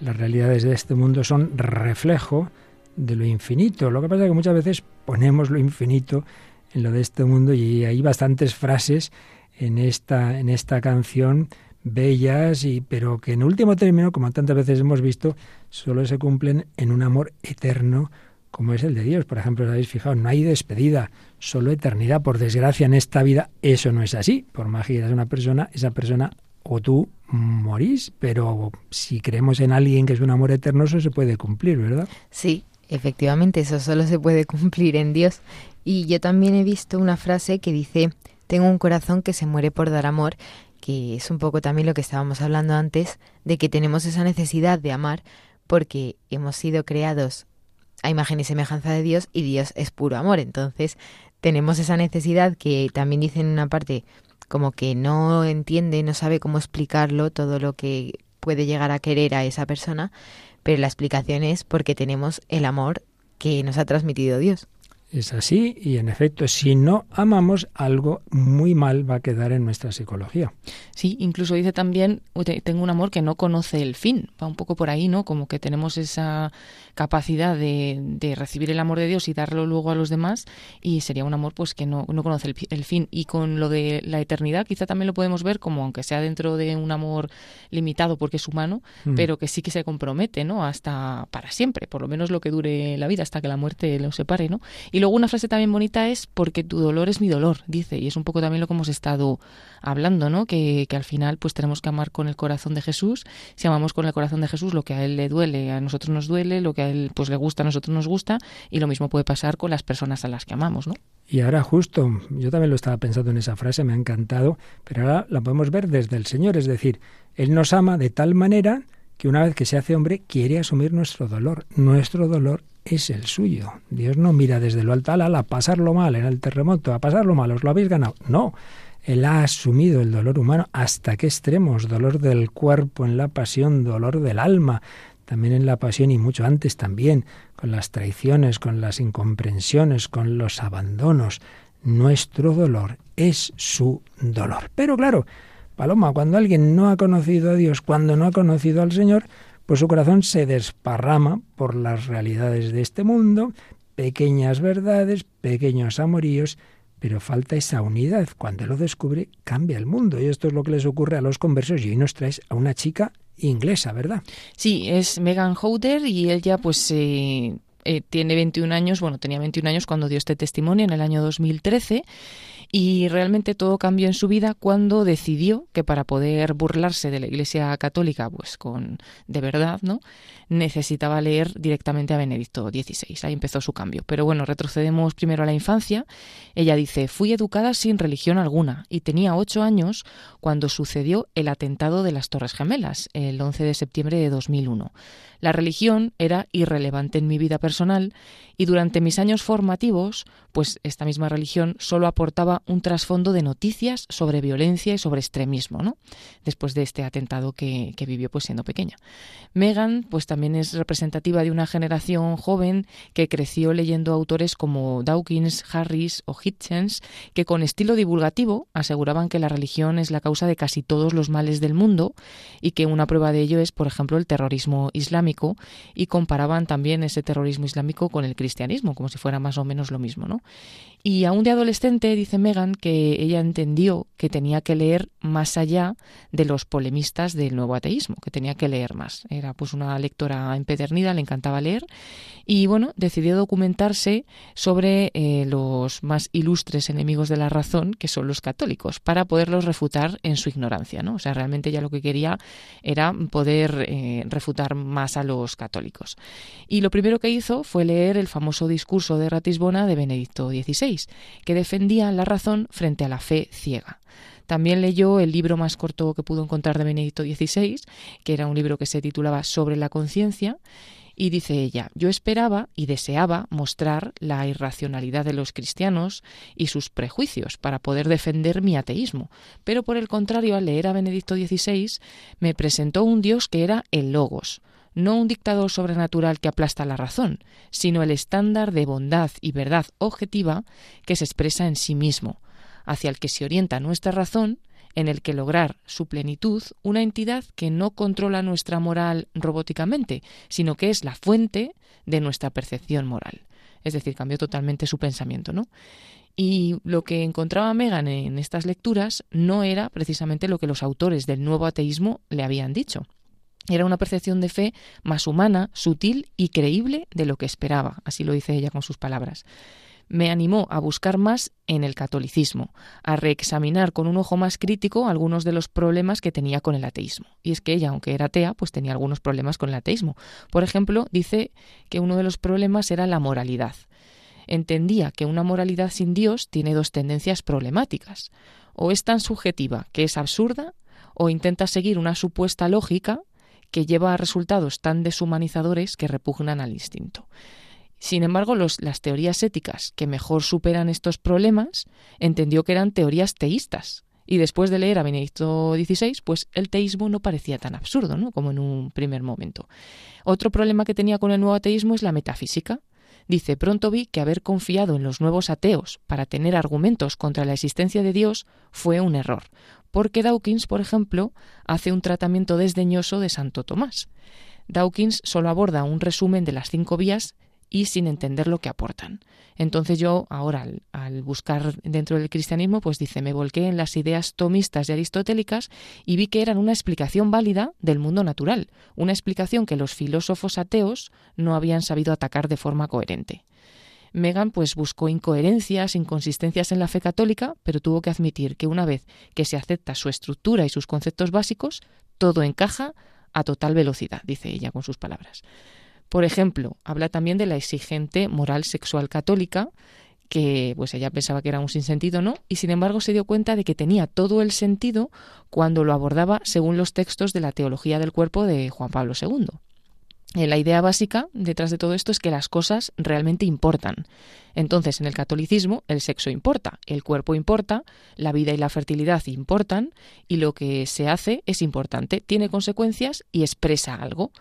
A: las realidades de este mundo son reflejo de lo infinito. Lo que pasa es que muchas veces ponemos lo infinito en lo de este mundo y hay bastantes frases en esta, en esta canción bellas y pero que en último término, como tantas veces hemos visto, solo se cumplen en un amor eterno como es el de Dios. Por ejemplo, habéis fijado, no hay despedida, solo eternidad. Por desgracia, en esta vida eso no es así. Por más que quieras una persona, esa persona o tú morís, pero si creemos en alguien que es un amor eterno, eso se puede cumplir, ¿verdad?
D: Sí, efectivamente, eso solo se puede cumplir en Dios. Y yo también he visto una frase que dice, tengo un corazón que se muere por dar amor, que es un poco también lo que estábamos hablando antes, de que tenemos esa necesidad de amar porque hemos sido creados a imagen y semejanza de Dios y Dios es puro amor. Entonces tenemos esa necesidad que también dice en una parte como que no entiende, no sabe cómo explicarlo, todo lo que puede llegar a querer a esa persona, pero la explicación es porque tenemos el amor que nos ha transmitido Dios.
A: Es así y en efecto, si no amamos, algo muy mal va a quedar en nuestra psicología.
C: Sí, incluso dice también, tengo un amor que no conoce el fin. Va un poco por ahí, ¿no? Como que tenemos esa capacidad de, de recibir el amor de Dios y darlo luego a los demás y sería un amor pues que no, no conoce el, el, fin. Y con lo de la eternidad quizá también lo podemos ver como aunque sea dentro de un amor limitado porque es humano, mm. pero que sí que se compromete, ¿no? Hasta para siempre, por lo menos lo que dure la vida, hasta que la muerte lo separe, ¿no? Y luego una frase también bonita es porque tu dolor es mi dolor, dice, y es un poco también lo que hemos estado hablando, ¿no? Que, que al final pues tenemos que amar con el corazón de Jesús. Si amamos con el corazón de Jesús lo que a él le duele, a nosotros nos duele, lo que a él pues le gusta, a nosotros nos gusta, y lo mismo puede pasar con las personas a las que amamos, ¿no?
A: Y ahora justo, yo también lo estaba pensando en esa frase, me ha encantado, pero ahora la podemos ver desde el Señor, es decir, Él nos ama de tal manera que una vez que se hace hombre quiere asumir nuestro dolor. Nuestro dolor es el suyo. Dios no mira desde lo alto a pasarlo mal en el terremoto, a pasarlo mal, os lo habéis ganado. No, Él ha asumido el dolor humano hasta qué extremos, dolor del cuerpo en la pasión, dolor del alma, también en la pasión y mucho antes también, con las traiciones, con las incomprensiones, con los abandonos. Nuestro dolor es su dolor. Pero claro, Paloma, cuando alguien no ha conocido a Dios, cuando no ha conocido al Señor, pues su corazón se desparrama por las realidades de este mundo, pequeñas verdades, pequeños amoríos, pero falta esa unidad. Cuando lo descubre, cambia el mundo. Y esto es lo que les ocurre a los conversos. Y hoy nos traes a una chica inglesa, ¿verdad?
C: Sí, es Megan Houder y ella pues eh, eh, tiene 21 años, bueno, tenía 21 años cuando dio este testimonio en el año 2013 y realmente todo cambió en su vida cuando decidió que para poder burlarse de la Iglesia Católica, pues con de verdad, ¿no? necesitaba leer directamente a Benedicto XVI. Ahí empezó su cambio. Pero bueno, retrocedemos primero a la infancia. Ella dice, fui educada sin religión alguna y tenía ocho años cuando sucedió el atentado de las Torres Gemelas, el 11 de septiembre de 2001. La religión era irrelevante en mi vida personal y durante mis años formativos, pues esta misma religión solo aportaba un trasfondo de noticias sobre violencia y sobre extremismo, ¿no? Después de este atentado que, que vivió pues siendo pequeña. Megan, pues también es representativa de una generación joven que creció leyendo autores como Dawkins, Harris o Hitchens, que con estilo divulgativo aseguraban que la religión es la causa de casi todos los males del mundo y que una prueba de ello es, por ejemplo, el terrorismo islámico y comparaban también ese terrorismo islámico con el cristianismo, como si fuera más o menos lo mismo, ¿no? Y aún de adolescente dice Megan que ella entendió que tenía que leer más allá de los polemistas del nuevo ateísmo, que tenía que leer más. Era pues una lectora empedernida, le encantaba leer y bueno, decidió documentarse sobre eh, los más ilustres enemigos de la razón, que son los católicos, para poderlos refutar en su ignorancia, ¿no? O sea, realmente ella lo que quería era poder eh, refutar más a los católicos. Y lo primero que hizo fue leer el famoso discurso de Ratisbona de Benedicto XVI que defendía la razón frente a la fe ciega. También leyó el libro más corto que pudo encontrar de Benedicto XVI, que era un libro que se titulaba Sobre la conciencia, y dice ella, yo esperaba y deseaba mostrar la irracionalidad de los cristianos y sus prejuicios para poder defender mi ateísmo, pero por el contrario, al leer a Benedicto XVI, me presentó un Dios que era el Logos, no un dictador sobrenatural que aplasta la razón, sino el estándar de bondad y verdad objetiva que se expresa en sí mismo, hacia el que se orienta nuestra razón, en el que lograr su plenitud una entidad que no controla nuestra moral robóticamente, sino que es la fuente de nuestra percepción moral. Es decir, cambió totalmente su pensamiento, ¿no? Y lo que encontraba Megan en estas lecturas no era precisamente lo que los autores del nuevo ateísmo le habían dicho. Era una percepción de fe más humana, sutil y creíble de lo que esperaba, así lo dice ella con sus palabras. Me animó a buscar más en el catolicismo, a reexaminar con un ojo más crítico algunos de los problemas que tenía con el ateísmo. Y es que ella, aunque era atea, pues tenía algunos problemas con el ateísmo. Por ejemplo, dice que uno de los problemas era la moralidad. Entendía que una moralidad sin Dios tiene dos tendencias problemáticas. O es tan subjetiva que es absurda, o intenta seguir una supuesta lógica que lleva a resultados tan deshumanizadores que repugnan al instinto. Sin embargo, las teorías éticas que mejor superan estos problemas entendió que eran teorías teístas. Y después de leer a Benedicto XVI, pues el teísmo no parecía tan absurdo, ¿no? Como en un primer momento. Otro problema que tenía con el nuevo ateísmo es la metafísica. Dice, pronto vi que haber confiado en los nuevos ateos para tener argumentos contra la existencia de Dios fue un error, porque Dawkins, por ejemplo, hace un tratamiento desdeñoso de Santo Tomás. Dawkins solo aborda un resumen de las cinco vías y sin entender lo que aportan. Entonces yo ahora al, buscar dentro del cristianismo, pues dice, me volqué en las ideas tomistas y aristotélicas y vi que eran una explicación válida del mundo natural, una explicación que los filósofos ateos no habían sabido atacar de forma coherente. Megan pues buscó incoherencias, inconsistencias en la fe católica, pero tuvo que admitir que una vez que se acepta su estructura y sus conceptos básicos, todo encaja a total velocidad, dice ella con sus palabras. Por ejemplo, habla también de la exigente moral sexual católica, que pues ella pensaba que era un sinsentido, ¿no? Y sin embargo se dio cuenta de que tenía todo el sentido cuando lo abordaba según los textos de la teología del cuerpo de Juan Pablo II. Eh, la idea básica detrás de todo esto es que las cosas realmente importan. Entonces, en el catolicismo, el sexo importa, el cuerpo importa, la vida y la fertilidad importan, y lo que se hace es importante, tiene consecuencias y expresa algo.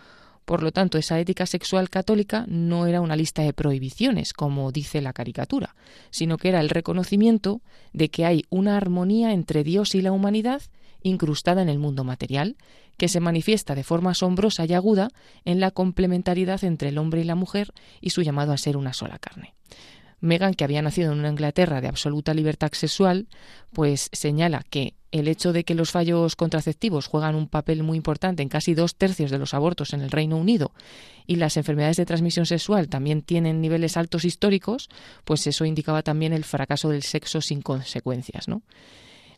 C: Por lo tanto, esa ética sexual católica no era una lista de prohibiciones, como dice la caricatura, sino que era el reconocimiento de que hay una armonía entre Dios y la humanidad incrustada en el mundo material, que se manifiesta de forma asombrosa y aguda en la complementariedad entre el hombre y la mujer y su llamado a ser una sola carne. Megan, que había nacido en una Inglaterra de absoluta libertad sexual, pues señala que el hecho de que los fallos contraceptivos juegan un papel muy importante en casi dos tercios de los abortos en el Reino Unido y las enfermedades de transmisión sexual también tienen niveles altos históricos, pues eso indicaba también el fracaso del sexo sin consecuencias, ¿no?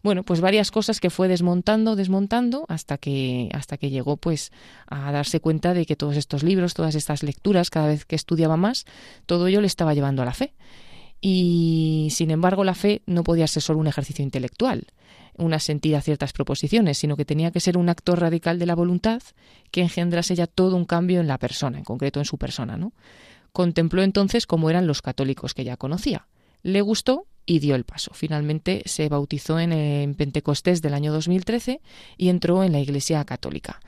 C: Bueno, pues varias cosas que fue desmontando, desmontando, hasta que, hasta que llegó pues a darse cuenta de que todos estos libros, todas estas lecturas, cada vez que estudiaba más, todo ello le estaba llevando a la fe. Y sin embargo, la fe no podía ser solo un ejercicio intelectual, una sentida a ciertas proposiciones, sino que tenía que ser un acto radical de la voluntad que engendrase ya todo un cambio en la persona, en concreto en su persona, ¿no? Contempló entonces cómo eran los católicos que ya conocía. Le gustó y dio el paso. Finalmente se bautizó en, en, Pentecostés del año 2013 y entró en la Iglesia Católica.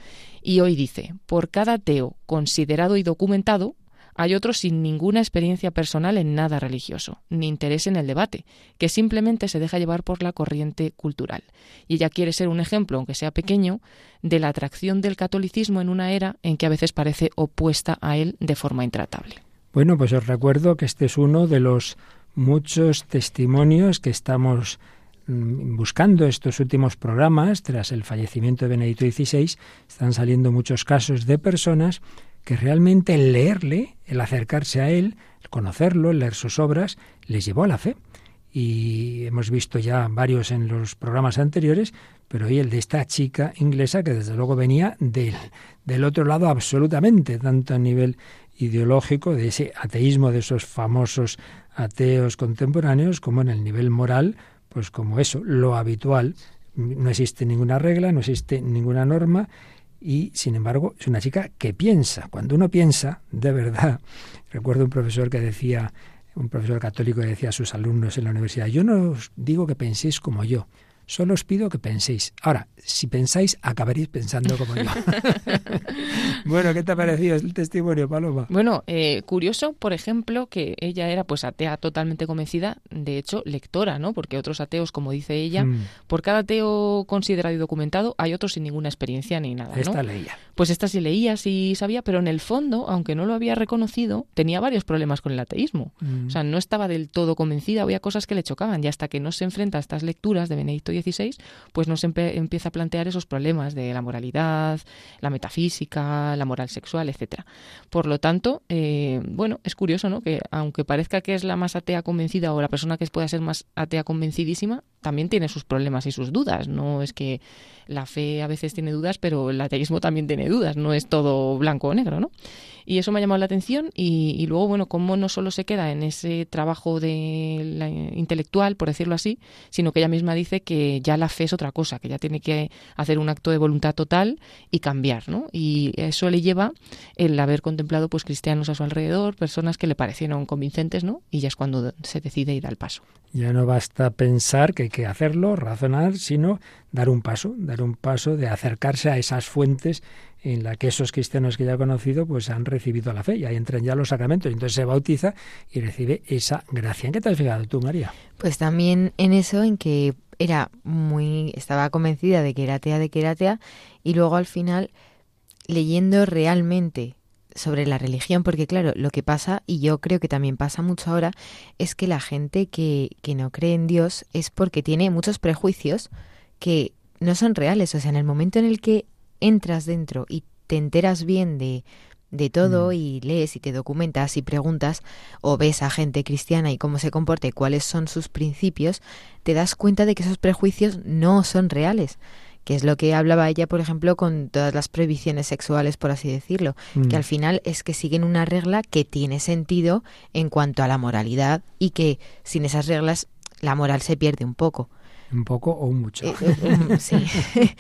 C: Y hoy dice, por cada ateo considerado y documentado, hay otro sin ninguna experiencia personal en nada religioso, ni interés en el debate, que simplemente se deja llevar por la corriente cultural. Y ella quiere ser un ejemplo, aunque sea pequeño, de la atracción del catolicismo en una era en que a veces parece opuesta a él de forma intratable.
A: Bueno, pues os recuerdo que este es uno de los muchos testimonios que estamos mm, buscando estos últimos programas, tras el fallecimiento de Benedicto XVI, están saliendo muchos casos de personas que realmente el leerle, el acercarse a él, el conocerlo, el leer sus obras, les llevó a la fe. Y hemos visto ya varios en los programas anteriores, pero hoy el de esta chica inglesa que desde luego venía del, del otro lado absolutamente, tanto a nivel ideológico, de ese ateísmo de esos famosos ateos contemporáneos, como en el nivel moral, pues como eso, lo habitual. No existe ninguna regla, no existe ninguna norma y sin embargo es una chica que piensa. Cuando uno piensa, de verdad, recuerdo un profesor que decía, un profesor católico que decía a sus alumnos en la universidad, yo no os digo que penséis como yo, Solo os pido que penséis. Ahora, si pensáis, acabaréis pensando como yo. bueno, ¿qué te ha parecido el testimonio, Paloma?
C: Bueno, eh, curioso, por ejemplo, que ella era pues atea totalmente convencida, de hecho, lectora, ¿no? Porque otros ateos, como dice ella, mm. por cada ateo considerado y documentado, hay otros sin ninguna experiencia ni nada.
A: Esta leía.
C: Pues esta sí leía, sí sabía, pero en el fondo, aunque no lo había reconocido, tenía varios problemas con el ateísmo. Mm. O sea, no estaba del todo convencida, había cosas que le chocaban, y hasta que no se enfrenta a estas lecturas de Benedicto pues nos empieza a plantear esos problemas de la moralidad, la metafísica, la moral sexual, etcétera. Por lo tanto, eh, bueno, es curioso, ¿no? Que aunque parezca que es la más atea convencida o la persona que pueda ser más atea convencidísima, también tiene sus problemas y sus dudas. No es que la fe a veces tiene dudas, pero el ateísmo también tiene dudas. No es todo blanco o negro, ¿no? Y eso me ha llamado la atención y, luego, bueno, cómo no solo se queda en ese trabajo de la intelectual, por decirlo así, sino que ella misma dice que ya la fe es otra cosa, que ya tiene que hacer un acto de voluntad total y cambiar, ¿no? Y eso le lleva el haber contemplado pues cristianos a su alrededor, personas que le parecieron convincentes, ¿no? Y ya es cuando se decide ir al paso.
A: Ya no basta pensar que hay que hacerlo, razonar, sino dar un paso, dar un paso de acercarse a esas fuentes en la que esos cristianos que ya ha conocido pues han recibido la fe y ahí entran ya los sacramentos. Entonces se bautiza y recibe esa gracia. ¿En qué te has fijado tú, María?
D: Pues también en eso, en que era muy, estaba convencida de que era atea, de que era atea, y luego al final, leyendo realmente sobre la religión, porque claro, lo que pasa, y yo creo que también pasa mucho ahora, es que la gente que, que no cree en Dios es porque tiene muchos prejuicios que no son reales. O sea, en el momento en el que entras dentro y te enteras bien de, de todo mm. y lees y te documentas y preguntas o ves a gente cristiana y cómo se comporta y cuáles son sus principios, te das cuenta de que esos prejuicios no son reales, que es lo que hablaba ella, por ejemplo, con todas las prohibiciones sexuales, por así decirlo, que
A: Mm.
D: al final es que siguen una regla que tiene sentido en cuanto a la moralidad y que sin esas reglas la moral se pierde un poco.
A: Un poco o un mucho.
D: Eh, eh, um, sí.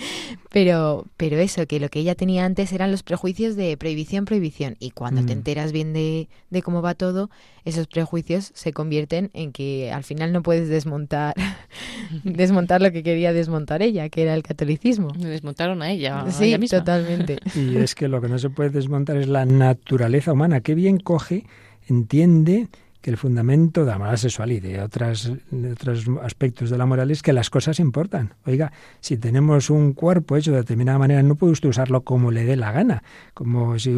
D: pero, pero eso, que lo que ella tenía antes eran los prejuicios de prohibición, prohibición. Y cuando te
A: Mm.
D: enteras bien de, de cómo va todo, esos prejuicios se convierten en que al final no puedes desmontar, desmontar lo que quería desmontar ella, que era el catolicismo.
C: Me desmontaron a ella. a
D: Sí,
C: ella misma.
D: totalmente.
A: Y es que lo que no se puede desmontar es la naturaleza humana. Qué bien coge, entiende que el fundamento de la moral sexual y de, otras, otros aspectos de la moral es que las cosas importan. Oiga, si tenemos un cuerpo hecho de determinada manera, no puede usted usarlo como le dé la gana. Como si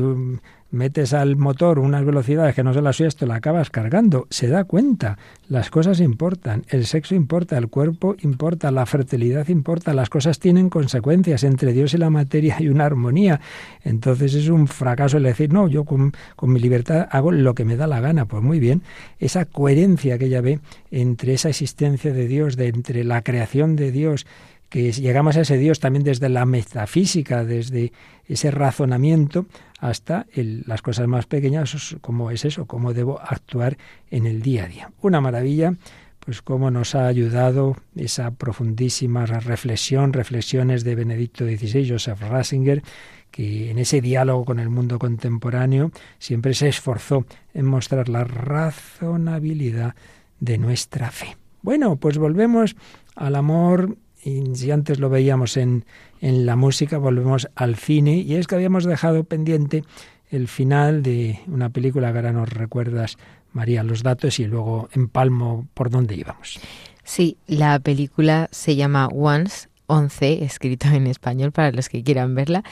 A: metes al motor unas velocidades que no se las suyas, te la acabas cargando. Se da cuenta. Las cosas importan. El sexo importa, el cuerpo importa, la fertilidad importa. Las cosas tienen consecuencias. Entre Dios y la materia hay una armonía. Entonces es un fracaso el decir, no, yo con, con mi libertad hago lo que me da la gana. Pues muy bien. Esa coherencia que ella ve entre esa existencia de Dios, de entre la creación de Dios, que llegamos a ese Dios también desde la metafísica, desde ese razonamiento hasta el- las cosas más pequeñas, como es eso, cómo debo actuar en el día a día. Una maravilla, pues cómo nos ha ayudado esa profundísima reflexión, reflexiones de Benedicto XVI, Joseph Ratzinger, que en ese diálogo con el mundo contemporáneo siempre se esforzó en mostrar la razonabilidad de nuestra fe. Bueno, pues volvemos al amor, y si antes lo veíamos en, en la música, volvemos al cine, y es que habíamos dejado pendiente el final de una película que ahora nos recuerdas, María, los datos y luego empalmo por dónde íbamos.
D: Sí, la película se llama Once, 11, escrito en español para los que quieran verla,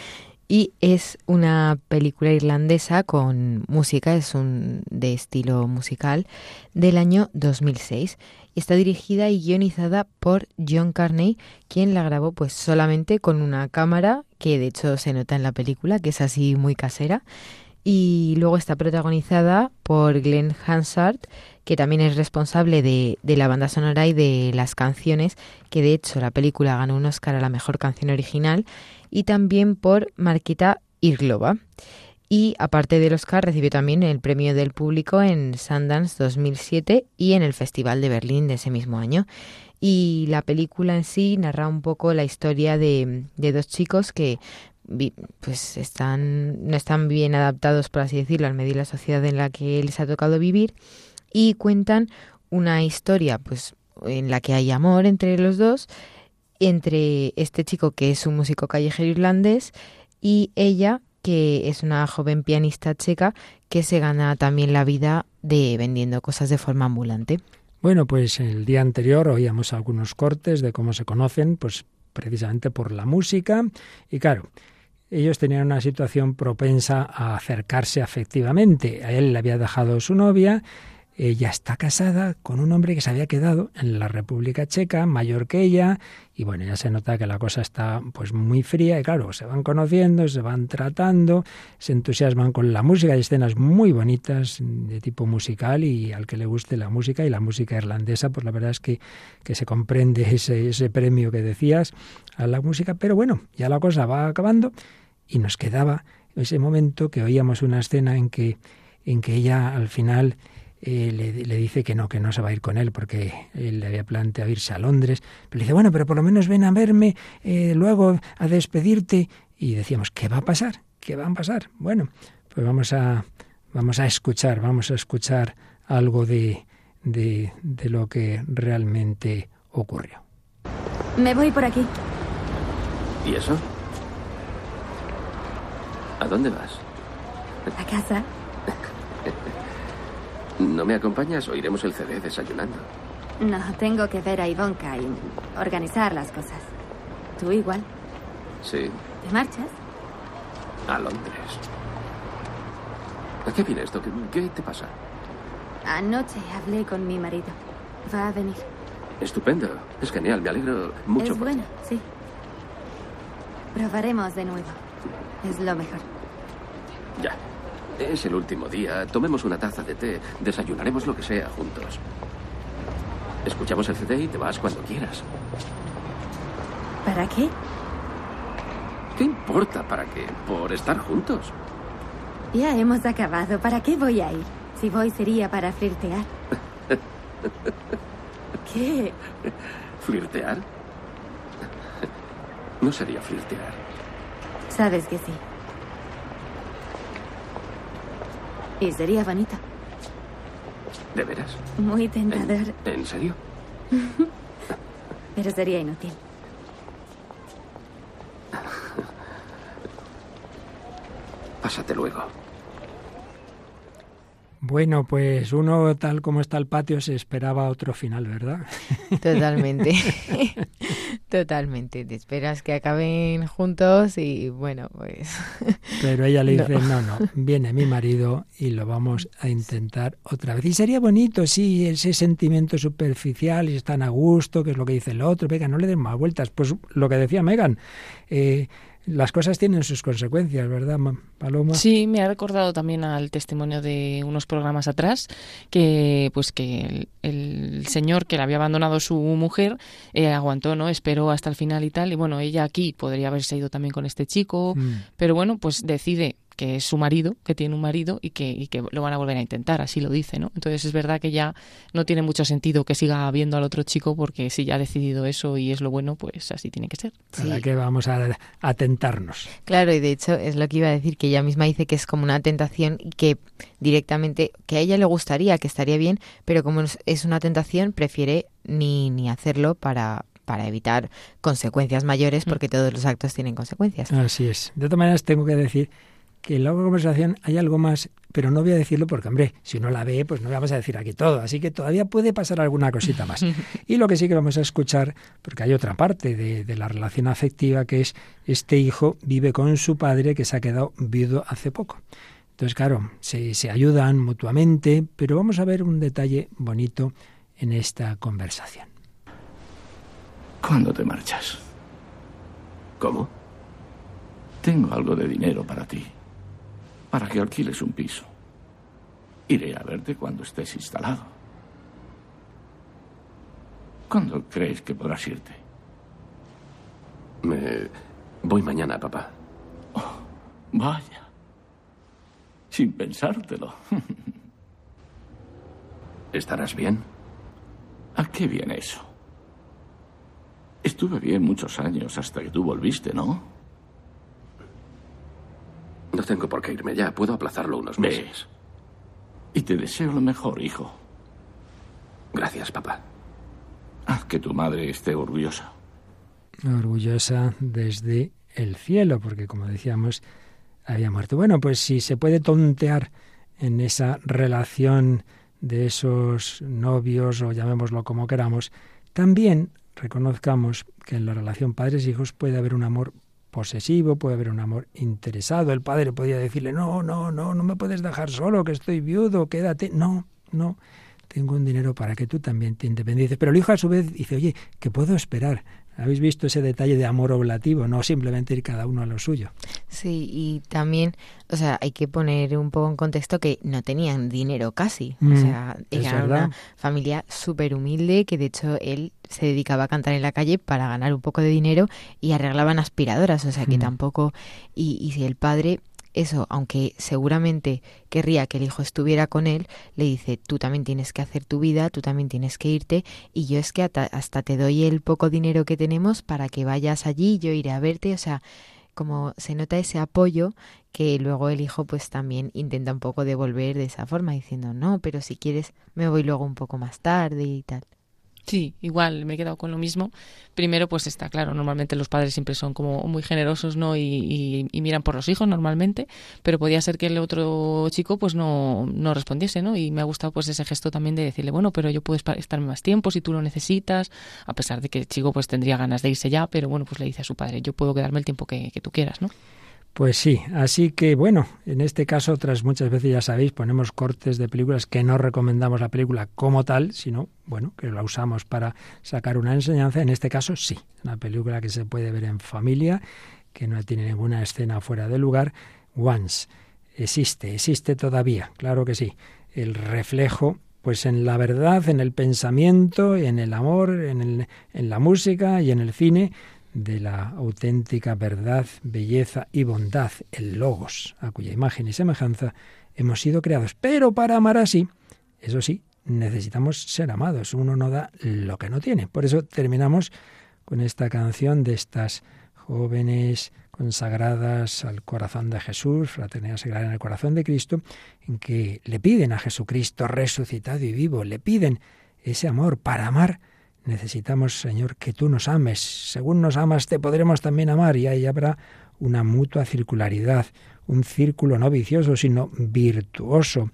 D: y es una película irlandesa con música, es un de estilo musical del año 2006 y está dirigida y guionizada por John Carney, quien la grabó pues solamente con una cámara que de hecho se nota en la película, que es así muy casera. Y luego está protagonizada por Glenn Hansard, que también es responsable de, de, la banda sonora y de las canciones, que de hecho la película ganó un Oscar a la mejor canción original, y también por Marquita Irglova. Y aparte del Oscar recibió también el premio del público en Sundance 2007 y en el Festival de Berlín de ese mismo año. Y la película en sí narra un poco la historia de, de dos chicos que pues están no están bien adaptados por así decirlo al medio y la sociedad en la que les ha tocado vivir y cuentan una historia pues en la que hay amor entre los dos entre este chico que es un músico callejero irlandés y ella que es una joven pianista checa que se gana también la vida de vendiendo cosas de forma ambulante.
A: Bueno, pues el día anterior oíamos algunos cortes de cómo se conocen, pues precisamente por la música y claro, ellos tenían una situación propensa a acercarse afectivamente. A él le había dejado su novia, ella está casada con un hombre que se había quedado en la República Checa, mayor que ella, y bueno, ya se nota que la cosa está pues muy fría, y claro, se van conociendo, se van tratando, se entusiasman con la música, hay escenas muy bonitas de tipo musical, y al que le guste la música y la música irlandesa, pues la verdad es que, que se comprende ese, ese premio que decías a la música, pero bueno, ya la cosa va acabando, y nos quedaba ese momento que oíamos una escena en que, en que ella al final eh, le, le, dice que no, que no se va a ir con él porque él le había planteado irse a Londres. Pero le dice, bueno, pero por lo menos ven a verme eh, luego a despedirte. Y decíamos, ¿qué va a pasar? ¿Qué va a pasar? Bueno, pues vamos a, vamos a escuchar, vamos a escuchar algo de, de, de lo que realmente ocurrió.
G: Me voy por aquí.
H: ¿Y eso? ¿A dónde vas?
G: A casa.
H: ¿No me acompañas o iremos el CD desayunando?
G: No, tengo que ver a Ivonka y organizar las cosas. ¿Tú igual?
H: Sí.
G: ¿Te marchas?
H: A Londres. ¿A qué viene esto? ¿Qué, ¿Qué, te pasa?
G: Anoche hablé con mi marido. Va a venir.
H: Estupendo. Es genial. Me alegro mucho.
G: Es bueno, sí. Probaremos de nuevo. Es lo mejor.
H: Ya. Es el último día. Tomemos una taza de té. Desayunaremos lo que sea juntos. Escuchamos el CD y te vas cuando quieras.
G: ¿Para qué?
H: ¿Qué importa? ¿Para qué? Por estar juntos.
G: Ya hemos acabado. ¿Para qué voy a ir? Si voy sería para flirtear. ¿Qué?
H: ¿Flirtear? No sería flirtear.
G: Sabes que sí. Y sería bonito.
H: ¿De veras?
G: Muy tentador.
H: ¿En, ¿en serio?
G: Pero sería inútil.
H: Pásate luego.
A: Bueno, pues uno tal como está el patio se esperaba otro final, ¿verdad?
D: Totalmente. Totalmente. Te esperas que acaben juntos y bueno, pues...
A: Pero ella le dice, no. no, viene mi marido y lo vamos a intentar otra vez. Y sería bonito, sí, ese sentimiento superficial y están a gusto, que es lo que dice el otro. Venga, no le den más vueltas. Pues lo que decía Megan, eh, las cosas tienen sus consecuencias, ¿verdad, Paloma?
C: Sí, me ha recordado también al testimonio de unos programas atrás que, pues, que el, señor que le había abandonado su mujer eh, aguantó, ¿no? Esperó hasta el final y tal. Y bueno, ella aquí podría haberse ido también con este chico, mm. pero bueno, pues decide que es su marido, que tiene un marido y que, y que lo van a volver a intentar, así lo dice, ¿no? Entonces es verdad que ya no tiene mucho sentido que siga viendo al otro chico porque si ya ha decidido eso y es lo bueno, pues así tiene que ser.
A: ¿Para que vamos a, a tentarnos?
D: Claro, y de hecho es lo que iba a decir, que ella misma dice que es como una tentación y que directamente, que a ella le gustaría, que estaría bien, pero como es una tentación, prefiere ni, ni hacerlo para, para evitar consecuencias mayores, mm. porque todos los actos tienen consecuencias.
A: Así es. De todas maneras, tengo que decir que en la conversación hay algo más, pero no voy a decirlo porque, hombre, si uno la ve, pues no vamos a decir aquí todo. Así que todavía puede pasar alguna cosita más. Y lo que sí que vamos a escuchar, porque hay otra parte de, de la relación afectiva, que es este hijo vive con su padre que se ha quedado viudo hace poco. Entonces, claro, se, se ayudan mutuamente, pero vamos a ver un detalle bonito en esta conversación.
I: ¿Cuándo te marchas?
H: ¿Cómo?
I: Tengo algo de dinero para ti para que alquiles un piso. Iré a verte cuando estés instalado. ¿Cuándo crees que podrás irte?
H: Me voy mañana, papá.
I: Oh, vaya. Sin pensártelo.
H: ¿Estarás bien?
I: ¿A qué viene eso? Estuve bien muchos años hasta que tú volviste, ¿no?
H: No tengo por qué irme ya. Puedo aplazarlo unos meses.
I: Y te deseo lo mejor, hijo.
H: Gracias, papá.
I: Haz que tu madre esté orgullosa.
A: Orgullosa desde el cielo, porque como decíamos, había muerto. Bueno, pues si se puede tontear en esa relación de esos novios, o llamémoslo como queramos, también reconozcamos que en la relación padres-hijos puede haber un amor posesivo, puede haber un amor interesado. El padre podía decirle, no, no, no, no me puedes dejar solo, que estoy viudo, quédate. No, no, tengo un dinero para que tú también te independices. Pero el hijo a su vez dice, oye, que puedo esperar. ¿Habéis visto ese detalle de amor oblativo? No simplemente ir cada uno a lo suyo.
D: Sí, y también, o sea, hay que poner un poco en contexto que no tenían dinero casi. o mm, sea, era una familia súper humilde que de hecho él se dedicaba a cantar en la calle para ganar un poco de dinero y arreglaban aspiradoras, o sea que mm. tampoco... Y, y si el padre eso, aunque seguramente querría que el hijo estuviera con él, le dice, tú también tienes que hacer tu vida, tú también tienes que irte, y yo es que hasta, te doy el poco dinero que tenemos para que vayas allí, yo iré a verte, o sea, como se nota ese apoyo que luego el hijo pues también intenta un poco devolver de esa forma, diciendo, no, pero si quieres me voy luego un poco más tarde y tal.
C: Sí, igual me he quedado con lo mismo. Primero, pues está claro, normalmente los padres siempre son como muy generosos, ¿no? Y, miran por los hijos normalmente, pero podía ser que el otro chico pues no, no respondiese, ¿no? Y me ha gustado pues ese gesto también de decirle, bueno, pero yo puedo estarme más tiempo si tú lo necesitas, a pesar de que el chico pues tendría ganas de irse ya, pero bueno, pues le dice a su padre, yo puedo quedarme el tiempo que, que tú quieras, ¿no?
A: Pues sí, así que bueno, en este caso, otras muchas veces ya sabéis, ponemos cortes de películas que no recomendamos la película como tal, sino, bueno, que la usamos para sacar una enseñanza. En este caso, sí, una película que se puede ver en familia, que no tiene ninguna escena fuera de lugar. Once, existe, existe todavía, claro que sí. El reflejo pues en la verdad, en el pensamiento, en el amor, en, el, en la música y en el cine de la auténtica verdad, belleza y bondad, el logos, a cuya imagen y semejanza hemos sido creados. Pero para amar así, eso sí, necesitamos ser amados. Uno no da lo que no tiene. Por eso terminamos con esta canción de estas jóvenes consagradas al corazón de Jesús, fraternidad sagrada en el corazón de Cristo, en que le piden a Jesucristo resucitado y vivo, le piden ese amor para amar. Necesitamos, Señor, que tú nos ames. Según nos amas, te podremos también amar y ahí habrá una mutua circularidad, un círculo no vicioso, sino virtuoso.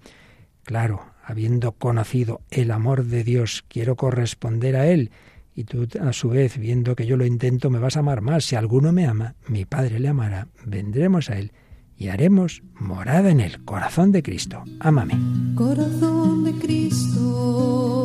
A: Claro, habiendo conocido el amor de Dios, quiero corresponder a Él. Y tú, a su vez, viendo que yo lo intento, me vas a amar más. Si alguno me ama, mi Padre le amará. Vendremos a Él y haremos morada en el corazón de Cristo. Ámame.
J: Corazón de Cristo,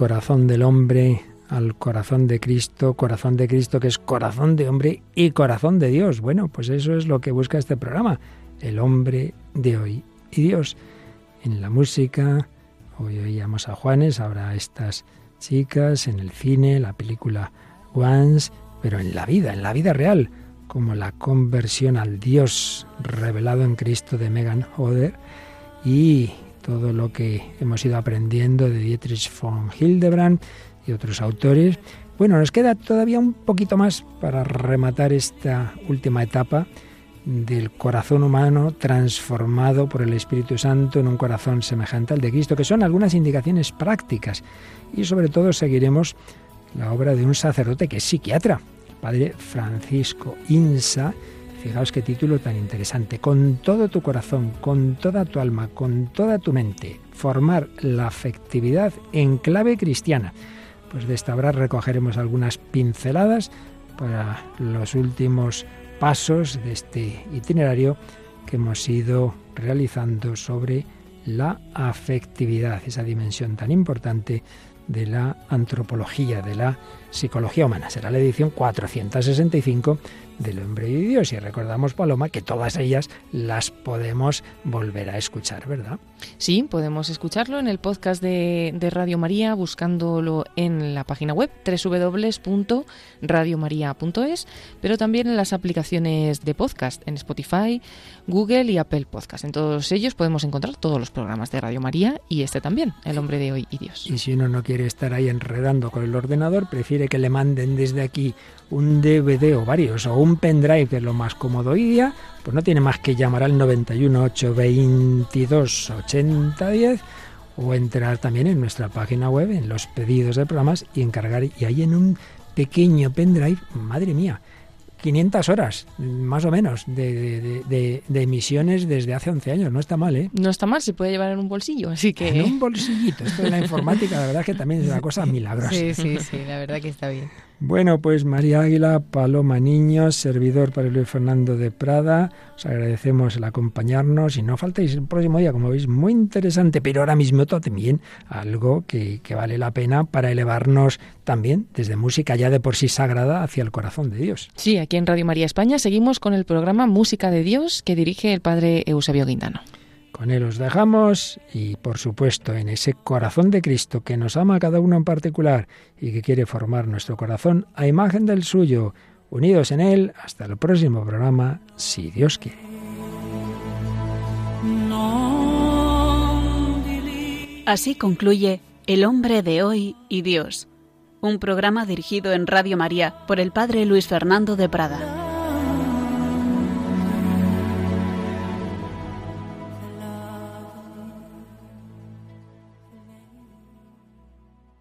A: corazón del hombre al corazón de Cristo, corazón de Cristo que es corazón de hombre y corazón de Dios. Bueno, pues eso es lo que busca este programa, el hombre de hoy y Dios. En la música, hoy oíamos a Juanes, ahora estas chicas, en el cine, la película Once, pero en la vida, en la vida real, como la conversión al Dios revelado en Cristo de Megan Hodder y todo lo que hemos ido aprendiendo de Dietrich von Hildebrand y otros autores. Bueno, nos queda todavía un poquito más para rematar esta última etapa del corazón humano transformado por el Espíritu Santo en un corazón semejante al de Cristo, que son algunas indicaciones prácticas. Y sobre todo seguiremos la obra de un sacerdote que es psiquiatra, el padre Francisco Insa, Fijaos qué título tan interesante. Con todo tu corazón, con toda tu alma, con toda tu mente, formar la afectividad en clave cristiana. Pues de esta obra recogeremos algunas pinceladas para los últimos pasos de este itinerario que hemos ido realizando sobre la afectividad, esa dimensión tan importante de la antropología, de la psicología humana. Será la edición 465 del hombre y Dios. Y recordamos, Paloma, que todas ellas las podemos volver a escuchar, ¿verdad?
C: Sí, podemos escucharlo en el podcast de, Radio María, buscándolo en la página web www.radiomaria.es, pero también en las aplicaciones de podcast, en Spotify, Google y Apple Podcast. En todos ellos podemos encontrar todos los programas de Radio María y este también, El hombre de hoy y Dios.
A: Y si uno no quiere estar ahí enredando con el ordenador, prefiere que le manden desde aquí un DVD o varios o un pendrive, que es lo más cómodo hoy día, pues no tiene más que llamar al 91 822 8010 o entrar también en nuestra página web, en los pedidos de programas y encargar. Y ahí en un pequeño pendrive, madre mía, 500 horas, más o menos, de, de, emisiones desde hace 11 años. No está mal, ¿eh?
C: No está mal, se puede llevar en un bolsillo, así que...
A: En un bolsillito. Esto de la informática, la verdad es que también es una cosa milagrosa.
D: Sí, sí, sí, la verdad que está bien.
A: Bueno, pues María Águila, Paloma Niños, servidor para Luis Fernando de Prada, os agradecemos el acompañarnos y no faltéis el próximo día, como veis, muy interesante, pero ahora mismo también algo que, que vale la pena para elevarnos también desde música ya de por sí sagrada hacia el corazón de Dios.
C: Sí, aquí en Radio María España seguimos con el programa Música de Dios que dirige el padre Eusebio Guindano.
A: Con Él os dejamos y, por supuesto, en ese corazón de Cristo que nos ama a cada uno en particular y que quiere formar nuestro corazón a imagen del suyo, unidos en Él hasta el próximo programa, si Dios quiere.
B: Así concluye El hombre de hoy y Dios, un programa dirigido en Radio María por el Padre Luis Fernando de Prada.